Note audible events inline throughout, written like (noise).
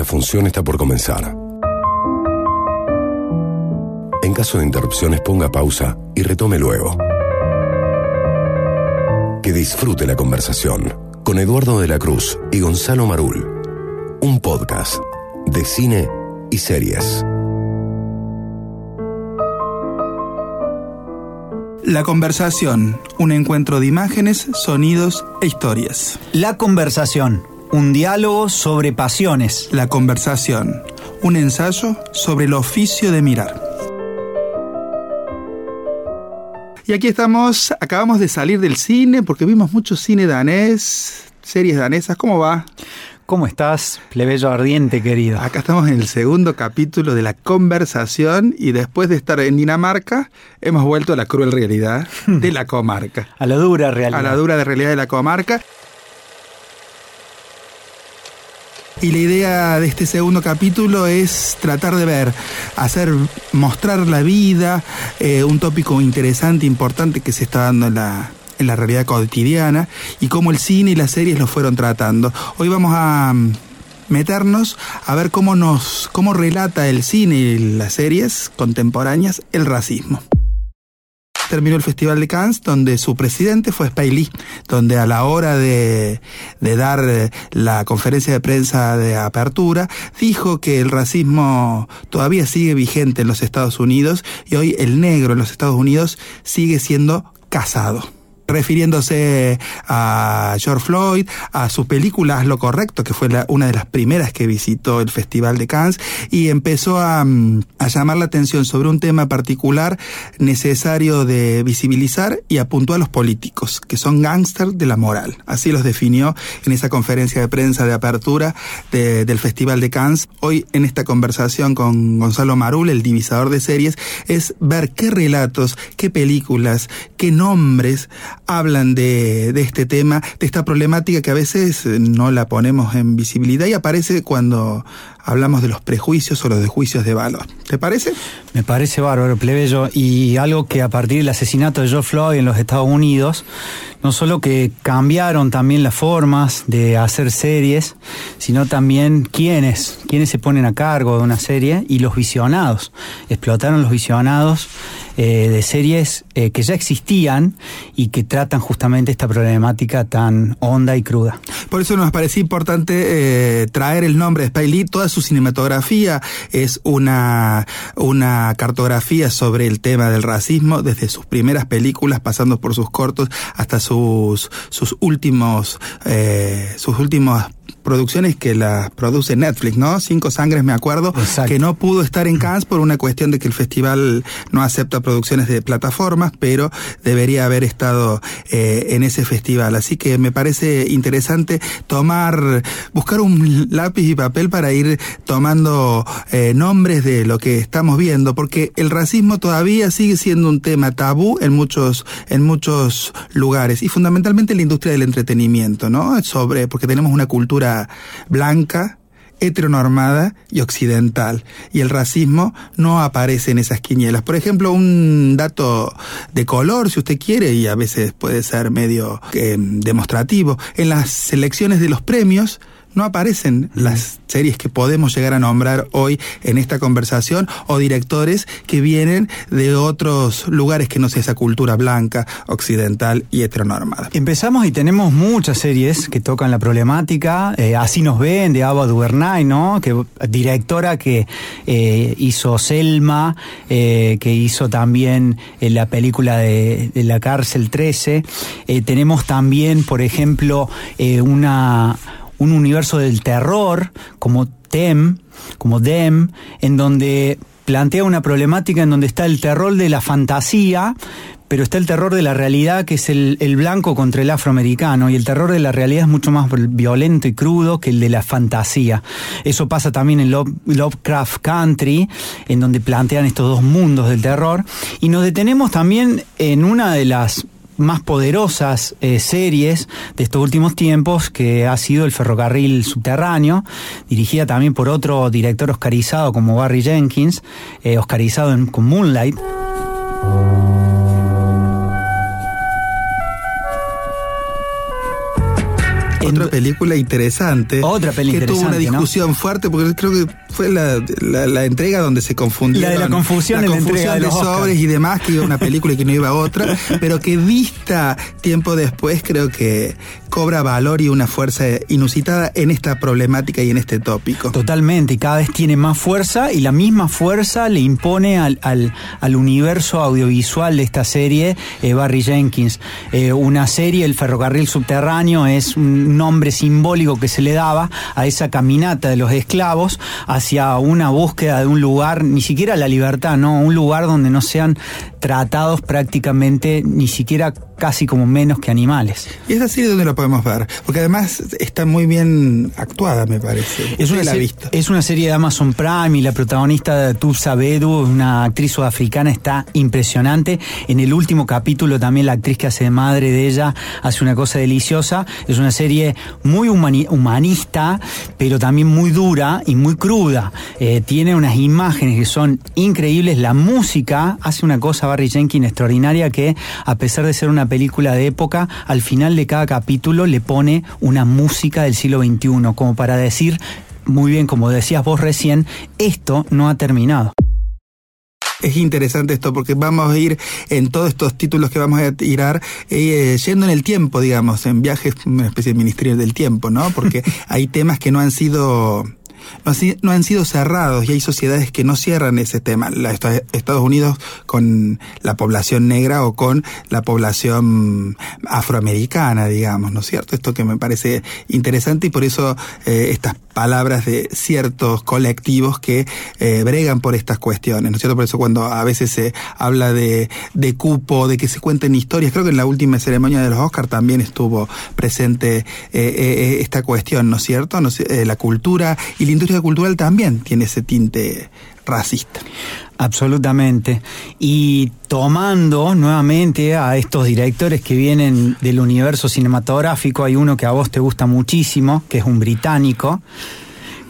la función está por comenzar. En caso de interrupciones ponga pausa y retome luego. Que disfrute la conversación con Eduardo de la Cruz y Gonzalo Marul. Un podcast de cine y series. La conversación, un encuentro de imágenes, sonidos e historias. La conversación, un diálogo sobre pasiones. La conversación, un ensayo sobre el oficio de mirar. Y aquí estamos, acabamos de salir del cine porque vimos mucho cine danés, series danesas. ¿Cómo va? ¿Cómo estás, plebeyo ardiente querido? Acá estamos en el segundo capítulo de la conversación y después de estar en Dinamarca, hemos vuelto a la cruel realidad (laughs) de la comarca. a la dura realidad. A la dura realidad de la comarca. Y la idea de este segundo capítulo es tratar de ver, hacer, mostrar la vida, eh, un tópico interesante, importante que se está dando en la, en la realidad cotidiana y cómo el cine y las series lo fueron tratando. Hoy vamos a mm, meternos a ver cómo nos, cómo relata el cine y las series contemporáneas el racismo terminó el Festival de Cannes, donde su presidente fue Spike Lee, donde a la hora de, de dar eh, la conferencia de prensa de apertura, dijo que el racismo todavía sigue vigente en los Estados Unidos y hoy el negro en los Estados Unidos sigue siendo casado refiriéndose a George Floyd, a su película Lo Correcto, que fue una de las primeras que visitó el Festival de Cannes, y empezó a, a llamar la atención sobre un tema particular necesario de visibilizar y apuntó a los políticos, que son gángsters de la moral. Así los definió en esa conferencia de prensa de apertura del Festival de Cannes. Hoy en esta conversación con Gonzalo Marul, el divisador de series, es ver qué relatos, qué películas, qué nombres hablan de, de este tema, de esta problemática que a veces no la ponemos en visibilidad y aparece cuando hablamos de los prejuicios o los juicios de valor. ¿Te parece? Me parece bárbaro, plebeyo. Y algo que a partir del asesinato de George Floyd en los Estados Unidos, no solo que cambiaron también las formas de hacer series, sino también quiénes, quiénes se ponen a cargo de una serie y los visionados. Explotaron los visionados eh, de series eh, que ya existían y que tratan justamente esta problemática tan honda y cruda. Por eso nos parecía importante eh, traer el nombre de Spike Lee. Toda su cinematografía es una, una cartografía sobre el tema del racismo, desde sus primeras películas, pasando por sus cortos, hasta sus, sus últimos, sus últimos producciones que las produce Netflix, ¿no? Cinco Sangres, me acuerdo, que no pudo estar en Cannes por una cuestión de que el festival no acepta producciones de plataformas, pero debería haber estado eh, en ese festival. Así que me parece interesante tomar, buscar un lápiz y papel para ir tomando eh, nombres de lo que estamos viendo, porque el racismo todavía sigue siendo un tema tabú en muchos, en muchos lugares y fundamentalmente en la industria del entretenimiento, ¿no? Sobre, porque tenemos una cultura blanca, heteronormada y occidental. Y el racismo no aparece en esas quinielas. Por ejemplo, un dato de color, si usted quiere, y a veces puede ser medio eh, demostrativo, en las selecciones de los premios, no aparecen las series que podemos llegar a nombrar hoy en esta conversación o directores que vienen de otros lugares que no sea esa cultura blanca, occidental y heteronormada. Empezamos y tenemos muchas series que tocan la problemática. Eh, así nos ven, de Ava DuVernay, ¿no? Que, directora que eh, hizo Selma, eh, que hizo también la película de, de, La Cárcel 13. tenemos también, por ejemplo, una un universo del terror como TEM, como DEM, en donde plantea una problemática en donde está el terror de la fantasía, pero está el terror de la realidad, que es el, blanco contra el afroamericano, y el terror de la realidad es mucho más violento y crudo que el de la fantasía. Eso pasa también en Lovecraft Country, en donde plantean estos dos mundos del terror, y nos detenemos también en una de las más poderosas eh, series de estos últimos tiempos, que ha sido El Ferrocarril Subterráneo, dirigida también por otro director oscarizado como Barry Jenkins, eh, oscarizado en, con Moonlight. Otra película interesante. Otra película Que tuvo una discusión fuerte, porque creo que fue la, entrega donde se confundió. La de la confusión, la confusión de, sobres y demás, que iba una película y que no iba a otra, (laughs) pero que vista tiempo después creo que cobra valor y una fuerza inusitada en esta problemática y en este tópico. Totalmente, y cada vez tiene más fuerza y la misma fuerza le impone al, al, universo audiovisual de esta serie eh, Barry Jenkins. Eh, una serie, El ferrocarril subterráneo, es un nombre simbólico que se le daba a esa caminata de los esclavos hacia una búsqueda de un lugar, ni siquiera la libertad, no, un lugar donde no sean tratados prácticamente ni siquiera casi como menos que animales. Y es así donde lo podemos ver, porque además está muy bien actuada, me parece. Es una, es una serie de Amazon Prime y la protagonista Tubsa Bedu, una actriz sudafricana, está impresionante. En el último capítulo también la actriz que hace de madre de ella hace una cosa deliciosa. Es una serie muy humanista, pero también muy dura y muy cruda. Eh, tiene unas imágenes que son increíbles. La música hace una cosa Barry Jenkins extraordinaria que, a pesar de ser una película de época, al final de cada capítulo le pone una música del siglo XXI, como para decir, muy bien, como decías vos recién, esto no ha terminado. Es interesante esto porque vamos a ir en todos estos títulos que vamos a tirar eh, yendo en el tiempo, digamos, en viajes, una especie de ministerio del tiempo, ¿no? Porque (laughs) hay temas que no han sido no, han sido cerrados y hay sociedades que no cierran ese tema. Estados Unidos con la población negra o con la población afroamericana, digamos, ¿no es cierto? Esto que me parece interesante y por eso eh, estas palabras de ciertos colectivos que eh, bregan por estas cuestiones, ¿no es cierto? Por eso cuando a veces se habla de, de cupo, de que se cuenten historias, creo que en la última ceremonia de los Oscars también estuvo presente eh, esta cuestión, ¿no es cierto? No la cultura y la industria cultural también tiene ese tinte racista. Absolutamente. Y tomando nuevamente a estos directores que vienen del universo cinematográfico, hay uno que a vos te gusta muchísimo, que es un británico,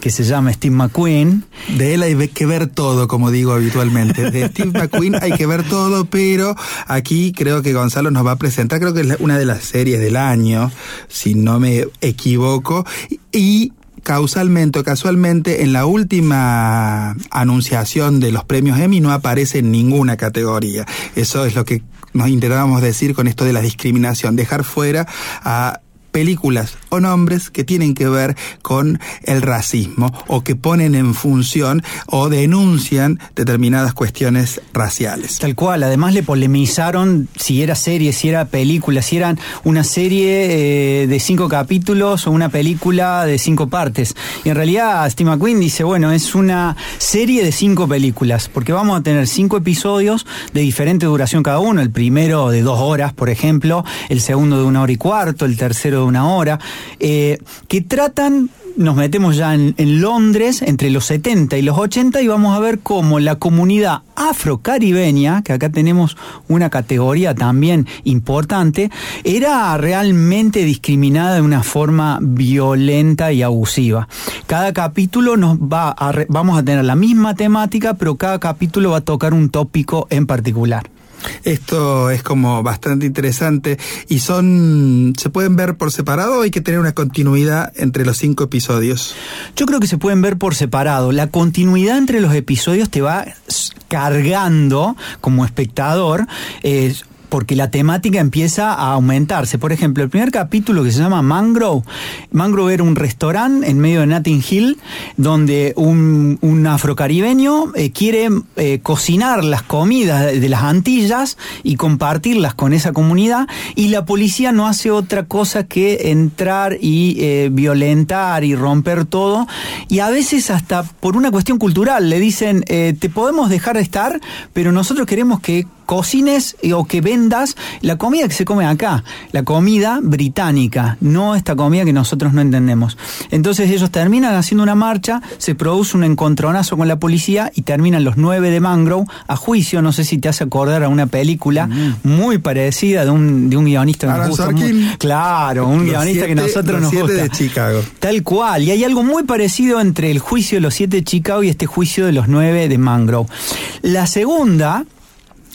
que se llama Steve McQueen. De él hay que ver todo, como digo habitualmente. De Steve McQueen hay que ver todo, pero aquí creo que Gonzalo nos va a presentar, creo que es una de las series del año, si no me equivoco, y causalmente o casualmente en la última anunciación de los premios Emmy no aparece en ninguna categoría. Eso es lo que nos intentábamos decir con esto de la discriminación, dejar fuera a películas o nombres que tienen que ver con el racismo o que ponen en función o denuncian determinadas cuestiones raciales. Tal cual, además le polemizaron si era serie, si era película, si eran una serie eh, de cinco capítulos o una película de cinco partes. Y en realidad Steve McQueen dice, bueno, es una serie de cinco películas, porque vamos a tener cinco episodios de diferente duración cada uno, el primero de dos horas, por ejemplo, el segundo de una hora y cuarto, el tercero de una hora, eh, que tratan nos metemos ya en, Londres entre los 70 y los 80 y vamos a ver cómo la comunidad afrocaribeña, que acá tenemos una categoría también importante, era realmente discriminada de una forma violenta y abusiva. Cada capítulo nos va vamos a tener la misma temática, pero cada capítulo va a tocar un tópico en particular. Esto es como bastante interesante y son, ¿se pueden ver por separado o hay que tener una continuidad entre los cinco episodios? Yo creo que se pueden ver por separado. La continuidad entre los episodios te va cargando como espectador. Eh, porque la temática empieza a aumentarse. Por ejemplo, el primer capítulo que se llama Mangrove, Mangrove era un restaurante en medio de Notting Hill donde un, afrocaribeño eh, quiere eh, cocinar las comidas de las Antillas y compartirlas con esa comunidad y la policía no hace otra cosa que entrar y eh, violentar y romper todo y a veces hasta por una cuestión cultural le dicen te podemos dejar de estar pero nosotros queremos que cocines o que vendas la comida que se come acá, la comida británica, no esta comida que nosotros no entendemos. Entonces ellos terminan haciendo una marcha, se produce un encontronazo con la policía y terminan los nueve de Mangrove a juicio. No sé si te hace acordar a una película mm. muy parecida de un, de un guionista que nos gusta. claro, un guionista que nosotros nos gusta. de Chicago. Tal cual. Y hay algo muy parecido entre el juicio de los siete de Chicago y este juicio de los nueve de Mangrove. La segunda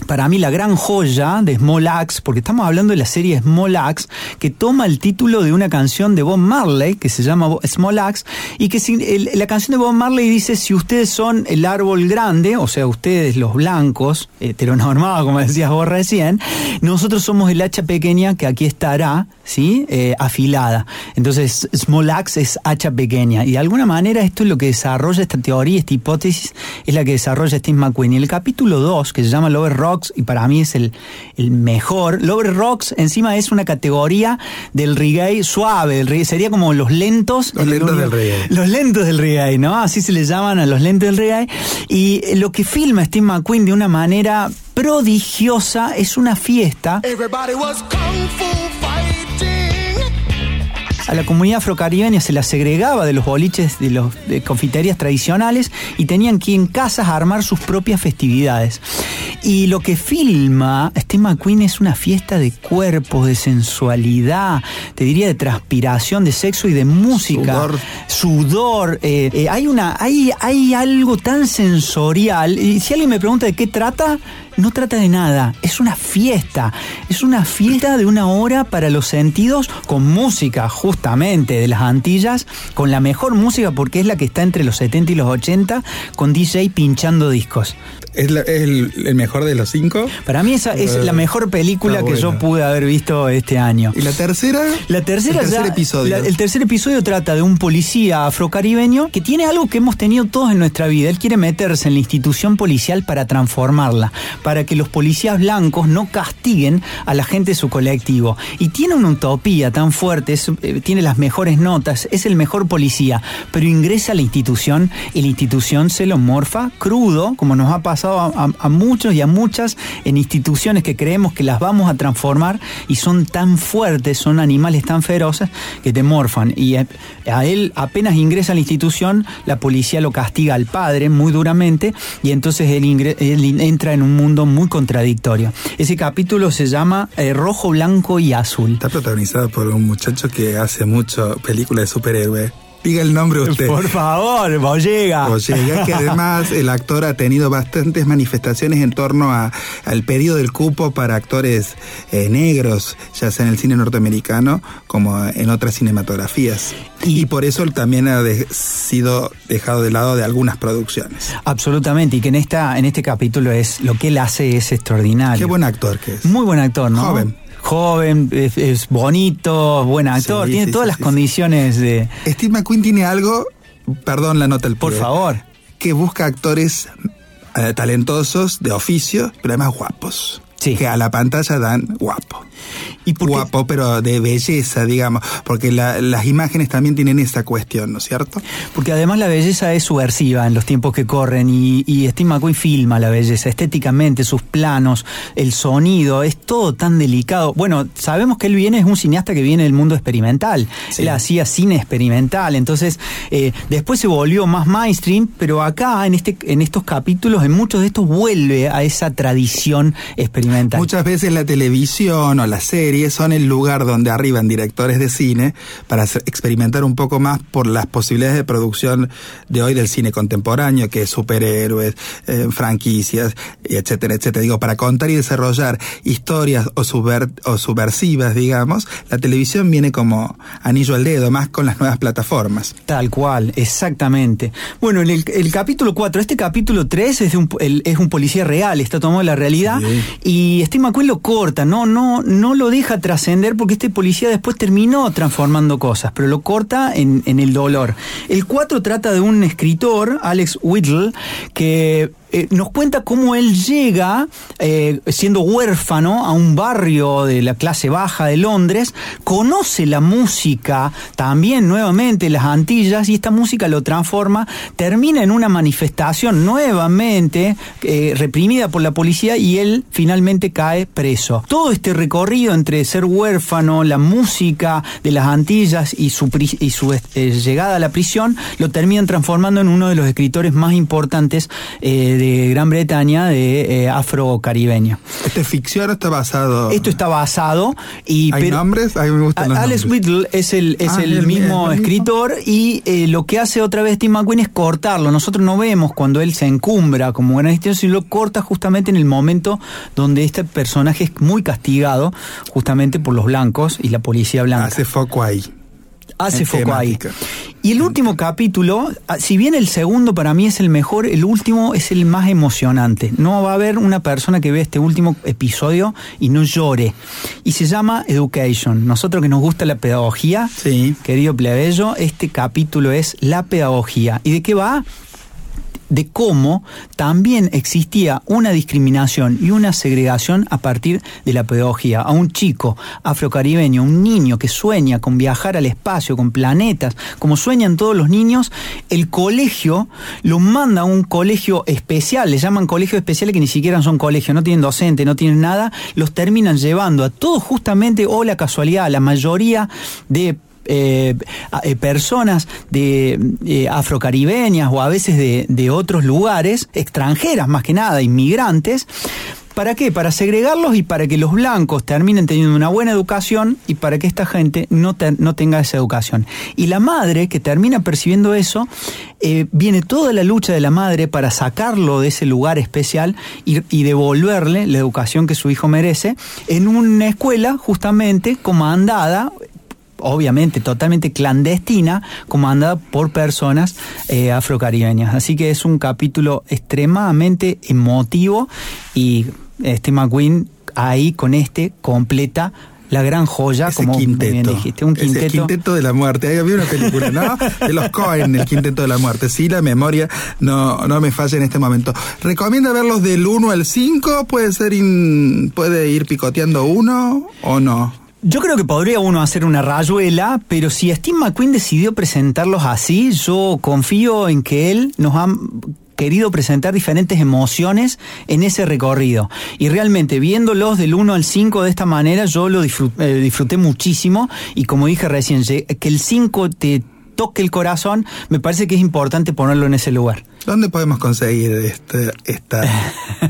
para mí la gran joya de Small Axe, porque estamos hablando de la serie Small Axe, que toma el título de una canción de Bob Marley, que se llama Small Axe, y que la canción de Bob Marley dice, si ustedes son el árbol grande, o sea, ustedes los blancos, heteronormados, como decías vos recién, nosotros somos el hacha pequeña que aquí estará, ¿sí? Eh, afilada. Entonces, Small Axe es hacha pequeña. Y de alguna manera esto es lo que desarrolla esta teoría, esta hipótesis, es la que desarrolla Steve McQueen. Y el capítulo 2, que se llama Lover Rocks, y para mí es el, el mejor, Lover Rocks encima es una categoría del reggae suave, del reggae, sería como los lentos. Los lentos del reggae. Los lentos del reggae, ¿no? Así se le llaman a los lentos del reggae. Y lo que filma Steve McQueen de una manera prodigiosa es una fiesta. A la comunidad afrocaribeña se la segregaba de los boliches de los confiterías tradicionales y tenían que en casas armar sus propias festividades. Y lo que filma Steve McQueen es una fiesta de cuerpos, de sensualidad, te diría de transpiración, de sexo y de música. Sudor. Sudor. Eh, eh, hay, una, hay, hay algo tan sensorial. Y si alguien me pregunta de qué trata, no trata de nada, es una fiesta, es una fiesta de una hora para los sentidos con música justamente de las Antillas, con la mejor música porque es la que está entre los 70 y los 80, con DJ pinchando discos. ¿Es, el, mejor de los cinco? Para mí esa es la mejor película que yo pude haber visto este año. ¿Y la tercera? La tercera el tercer episodio. el tercer episodio trata de un policía afrocaribeño que tiene algo que hemos tenido todos en nuestra vida. Él quiere meterse en la institución policial para transformarla, para que los policías blancos no castiguen a la gente de su colectivo. Y tiene una utopía tan fuerte, eh, tiene las mejores notas, es el mejor policía, pero ingresa a la institución y la institución se lo morfa crudo, como nos ha pasado a, muchos y a muchas en instituciones que creemos que las vamos a transformar y son tan fuertes, son animales tan feroces que te morfan. Y a, él apenas ingresa a la institución, la policía lo castiga al padre muy duramente y entonces él, él entra en un mundo muy contradictorio. Ese capítulo se llama eh, Rojo, Blanco y Azul. Está protagonizado por un muchacho que hace mucho películas de superhéroes Diga el nombre usted. Por favor, Bollega. Bollega, que además el actor ha tenido bastantes manifestaciones en torno a, al pedido del cupo para actores eh, negros, ya sea en el cine norteamericano como en otras cinematografías. Y, por eso también ha sido dejado de lado de algunas producciones. Absolutamente, y que en, esta, en este capítulo es lo que él hace es extraordinario. Qué buen actor que es. Muy buen actor, ¿no? Joven joven, es, bonito, buen actor, tiene todas las condiciones de... Steve McQueen tiene algo, perdón la nota el Por favor. Que busca actores eh, talentosos, de oficio, pero además guapos. Sí. Que a la pantalla dan guapo. ¿Y guapo, pero de belleza, digamos, porque las imágenes también tienen esa cuestión, ¿no es cierto? Porque además la belleza es subversiva en los tiempos que corren y, y Steve McQueen filma la belleza estéticamente, sus planos, el sonido, es todo tan delicado. Bueno, sabemos que él viene, es un cineasta que viene del mundo experimental, él hacía cine experimental, entonces eh, después se volvió más mainstream, pero acá en, este, en estos capítulos, en muchos de estos vuelve a esa tradición experimental. Muchas veces la televisión o la series son el lugar donde arriban directores de cine para experimentar un poco más por las posibilidades de producción de hoy del cine contemporáneo, que es superhéroes, eh, franquicias, etcétera, etcétera. Digo, para contar y desarrollar historias o, o subversivas, digamos, la televisión viene como anillo al dedo, más con las nuevas plataformas. Tal cual, exactamente. Bueno, en el, capítulo 4, este capítulo 3 es, un, es un policía real, está tomado de la realidad, y Steve McQueen lo corta, no, no, no lo deja trascender porque este policía después terminó transformando cosas, pero lo corta en, en el dolor. El 4 trata de un escritor, Alex Whittle, que eh, nos cuenta cómo él llega, eh, siendo huérfano, a un barrio de la clase baja de Londres, conoce la música, también nuevamente las Antillas, y esta música lo transforma, termina en una manifestación nuevamente eh, reprimida por la policía y él finalmente cae preso. Todo este recorrido entre ser huérfano, la música de las Antillas y su, y su llegada a la prisión, lo terminan transformando en uno de los escritores más importantes de Gran Bretaña de eh, afro-caribeño. ¿Este es ficción o está basado? Esto está basado y ¿Hay nombres? A mí me gustan los Alex nombres. Whittle es el, es Ah, el el- mismo el escritor y eh, lo que hace otra vez Tim McQueen es cortarlo. Nosotros no vemos cuando él se encumbra como gran historiador, sino lo corta justamente en el momento donde este personaje es muy castigado justamente por los blancos y la policía blanca. Hace foco ahí. Hace en foco ahí. Y el último capítulo, ah, si bien el segundo para mí es el mejor, el último es el más emocionante. No va a haber una persona que vea este último episodio y no llore. Y se llama Education. Nosotros que nos gusta la pedagogía, Sí. querido plebeyo, este capítulo es la pedagogía. ¿Y de qué va? De cómo también existía una discriminación y una segregación a partir de la pedagogía. A un chico afrocaribeño, un niño que sueña con viajar al espacio, con planetas, como sueñan todos los niños, el colegio lo manda a un colegio especial, le llaman colegios especiales que ni siquiera son colegios, no tienen docente, no tienen nada, los terminan llevando a todos justamente, o la casualidad, la mayoría de eh, eh, personas de eh, afrocaribeñas o a veces de, otros lugares, extranjeras más que nada, inmigrantes. ¿Para qué? Para segregarlos y para que los blancos terminen teniendo una buena educación y para que esta gente no, no tenga esa educación. Y la madre que termina percibiendo eso, viene toda la lucha de la madre para sacarlo de ese lugar especial y devolverle la educación que su hijo merece en una escuela justamente comandada obviamente totalmente clandestina, comandada por personas eh, afrocaribeñas. Así que es un capítulo extremadamente emotivo y este McQueen ahí con este completa la gran joya, Ese como bien quinteto. dijiste, un Es el quinteto. quinteto de la muerte. Ahí había una película, ¿no? De los Cohen, el quinteto de la muerte. Sí, la memoria no, no me falla en este momento. ¿Recomienda verlos del 1 al 5? ¿Puede ser in- puede ir picoteando uno o no? Yo creo que podría uno hacer una rayuela, pero si Steve McQueen decidió presentarlos así, yo confío en que él nos ha querido presentar diferentes emociones en ese recorrido. Y realmente viéndolos del 1 al 5 de esta manera, yo lo disfrut- eh, disfruté muchísimo y como dije recién, que el 5 te toque el corazón, me parece que es importante ponerlo en ese lugar. ¿Dónde podemos conseguir este- esta,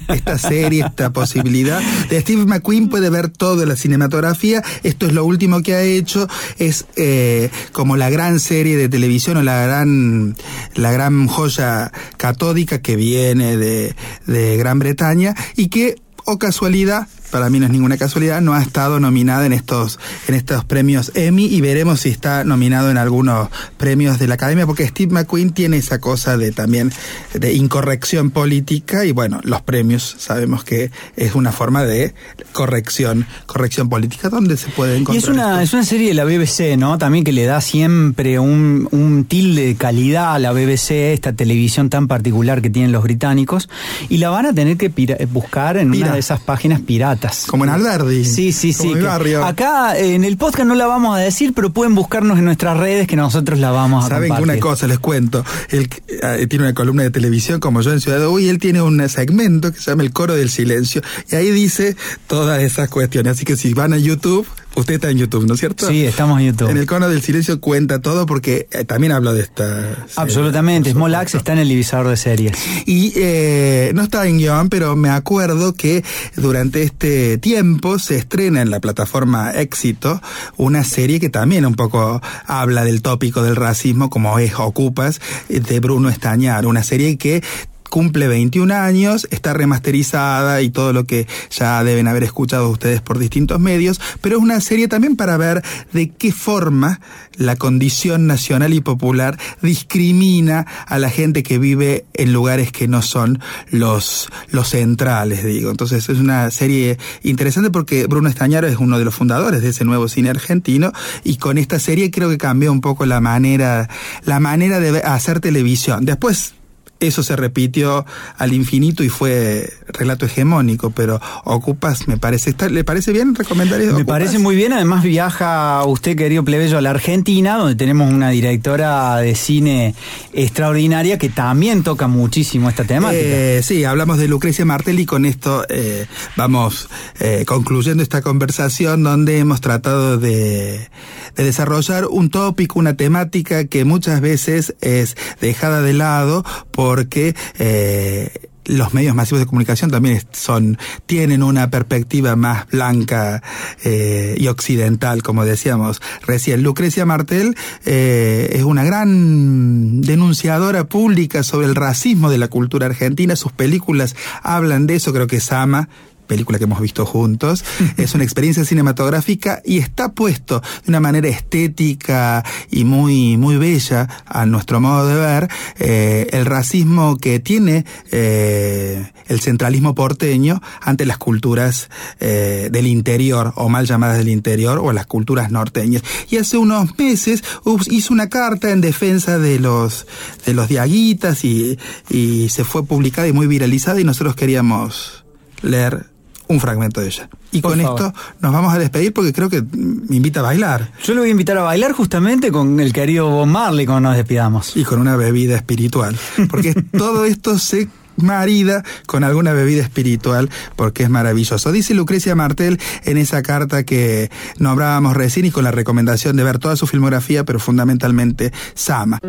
esta serie, esta posibilidad? De Steve McQueen puede ver toda la cinematografía. Esto es lo último que ha hecho. Es eh, como la gran serie de televisión o la gran, la gran joya catódica que viene de, de Gran Bretaña y que, o casualidad, para mí no es ninguna casualidad, no ha estado nominada en estos, en estos premios Emmy y veremos si está nominado en algunos premios de la Academia, porque Steve McQueen tiene esa cosa de también de incorrección política y bueno, los premios sabemos que es una forma de corrección, corrección política. ¿Dónde se puede Y encontrar? es una, esto? es una serie de la BBC, ¿no? También que le da siempre un, un tilde de calidad a la BBC, esta televisión tan particular que tienen los británicos, y la van a tener que buscar en Pira. una de esas páginas piratas. Como en Alberdi. Sí, sí, sí. Mi barrio. Acá eh, en el podcast no la vamos a decir, pero pueden buscarnos en nuestras redes que nosotros la vamos a Saben que una cosa les cuento, él eh, tiene una columna de televisión como yo en Ciudad de Uy, él tiene un segmento que se llama El Coro del Silencio y ahí dice todas esas cuestiones. Así que si van a YouTube, usted está en YouTube, ¿no es cierto? Sí, estamos en YouTube. En el Coro del Silencio cuenta todo porque eh, también hablo de esta. Absolutamente. Small Axe está en el divisador de series. Y eh, no está en guion, pero me acuerdo que durante este tiempo se estrena en la plataforma Éxito una serie que también un poco habla del tópico del racismo, como es Ocupas, de Bruno Estañar. Una serie que cumple 21 años, está remasterizada y todo lo que ya deben haber escuchado ustedes por distintos medios, pero es una serie también para ver de qué forma la condición nacional y popular discrimina a la gente que vive en lugares que no son los, los centrales, digo. Entonces es una serie interesante porque Bruno Estañaro es uno de los fundadores de ese nuevo cine argentino y con esta serie creo que cambió un poco la manera, la manera de hacer televisión. Después eso se repitió al infinito y fue relato hegemónico, pero Ocupas me parece, ¿está- ¿le parece bien recomendar eso? Me Ocupas? parece muy bien, además viaja usted, querido plebeyo, a la Argentina, donde tenemos una directora de cine extraordinaria que también toca muchísimo esta temática. Eh, sí, hablamos de Lucrecia Martel y con esto eh, vamos eh, concluyendo esta conversación donde hemos tratado de, de desarrollar un tópico, una temática que muchas veces es dejada de lado porque eh, los medios masivos de comunicación también son, tienen una perspectiva más blanca eh, y occidental, como decíamos recién. Lucrecia Martel eh, es una gran denunciadora pública sobre el racismo de la cultura argentina. Sus películas hablan de eso, creo que Sama película que hemos visto juntos. (laughs) es una experiencia cinematográfica y está puesto de una manera estética y muy, muy bella a nuestro modo de ver eh, el racismo que tiene eh, el centralismo porteño ante las culturas eh, del interior o mal llamadas del interior o las culturas norteñas. Y hace unos meses hizo una carta en defensa de los, de los diaguitas y, y se fue publicada y muy viralizada y nosotros queríamos leer un fragmento de ella. Y con esto nos vamos a despedir porque creo que me invita a bailar. Yo le voy a invitar a bailar justamente con el querido Bob Marley cuando nos despidamos. Y con una bebida espiritual. Porque (laughs) todo esto se marida con alguna bebida espiritual porque es maravilloso. Dice Lucrecia Martel en esa carta que nombrábamos recién y con la recomendación de ver toda su filmografía, pero fundamentalmente Sama.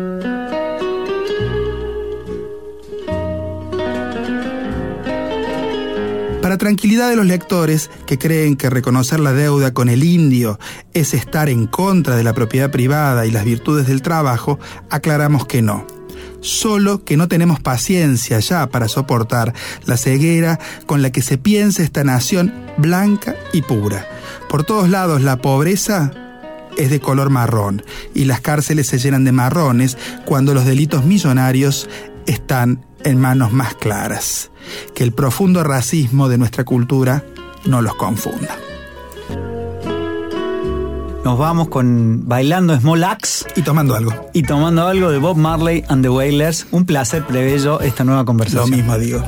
Para tranquilidad de los lectores que creen que reconocer la deuda con el indio es estar en contra de la propiedad privada y las virtudes del trabajo, aclaramos que no. Solo que no tenemos paciencia ya para soportar la ceguera con la que se piensa esta nación blanca y pura. Por todos lados la pobreza es de color marrón y las cárceles se llenan de marrones cuando los delitos millonarios están en manos más claras. Que el profundo racismo de nuestra cultura no los confunda. Nos vamos con Bailando Small Axe. Y tomando algo. Y tomando algo de Bob Marley and the Wailers. Un placer prevello esta nueva conversación. Lo mismo digo.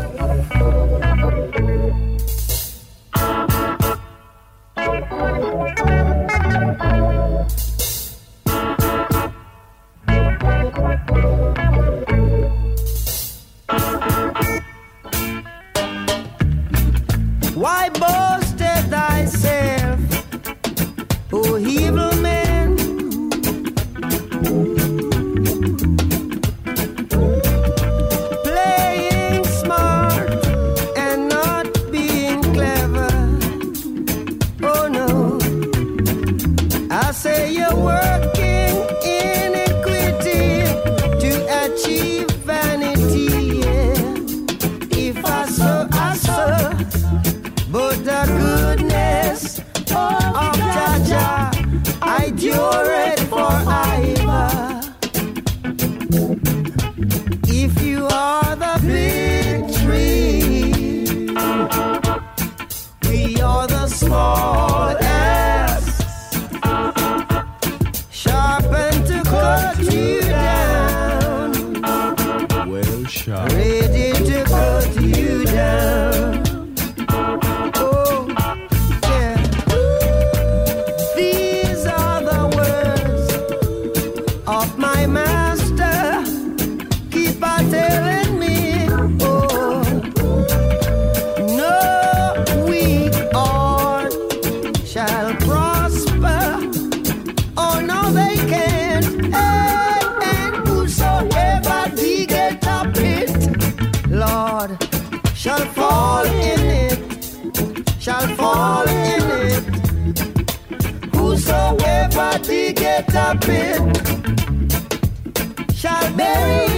if I saw, I saw. But the goodness of Jaja, I do. better bid shall marry